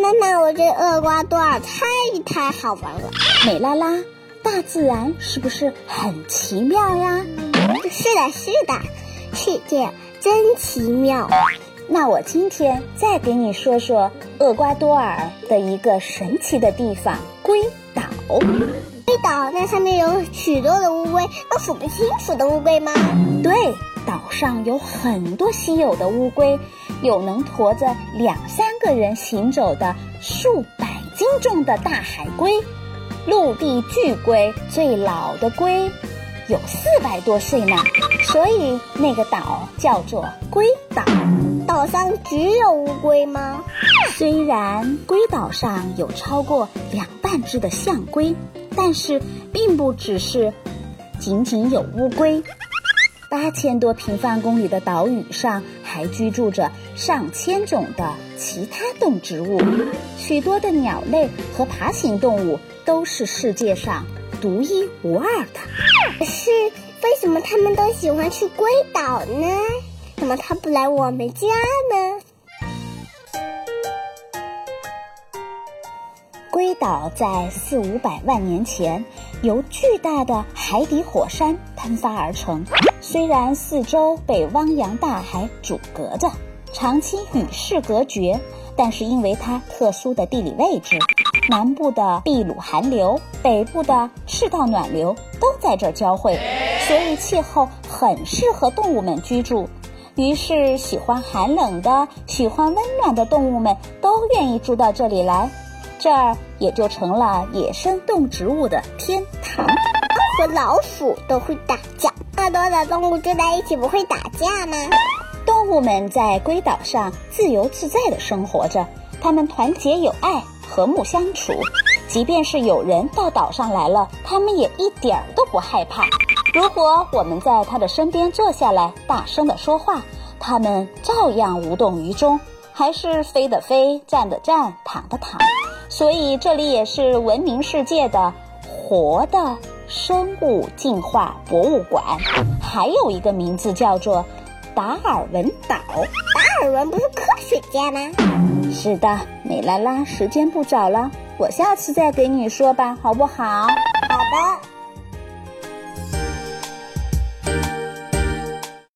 妈妈，我这厄瓜多尔太太好玩了。美拉拉，大自然是不是很奇妙呀？是的，是的，世界真奇妙。那我今天再给你说说厄瓜多尔的一个神奇的地方——龟岛。龟岛那上面有许多的乌龟，都数不清楚的乌龟吗？对，岛上有很多稀有的乌龟，有能驮着两三个人行走的数百斤重的大海龟，陆地巨龟最老的龟有四百多岁呢，所以那个岛叫做龟岛。岛上只有乌龟吗？虽然龟岛上有超过两万只的象龟，但是并不只是仅仅有乌龟。八千多平方公里的岛屿上还居住着上千种的其他动植物，许多的鸟类和爬行动物都是世界上独一无二的。可是为什么他们都喜欢去龟岛呢？怎么他不来我们家呢？龟岛在四五百万年前由巨大的海底火山喷发而成，虽然四周被汪洋大海阻隔着，长期与世隔绝，但是因为它特殊的地理位置，南部的秘鲁寒流、北部的赤道暖流都在这儿交汇，所以气候很适合动物们居住。于是，喜欢寒冷的、喜欢温暖的动物们都愿意住到这里来，这儿也就成了野生动植物的天堂。和老鼠都会打架，那多的动物住在一起不会打架吗？动物们在龟岛上自由自在地生活着，它们团结友爱，和睦相处。即便是有人到岛上来了，它们也一点儿都不害怕。如果我们在他的身边坐下来，大声地说话，他们照样无动于衷，还是飞的飞，站的站，躺的躺。所以这里也是闻名世界的活的生物进化博物馆，还有一个名字叫做达尔文岛。达尔文不是科学家吗？是的，美拉拉，时间不早了，我下次再给你说吧，好不好？好的。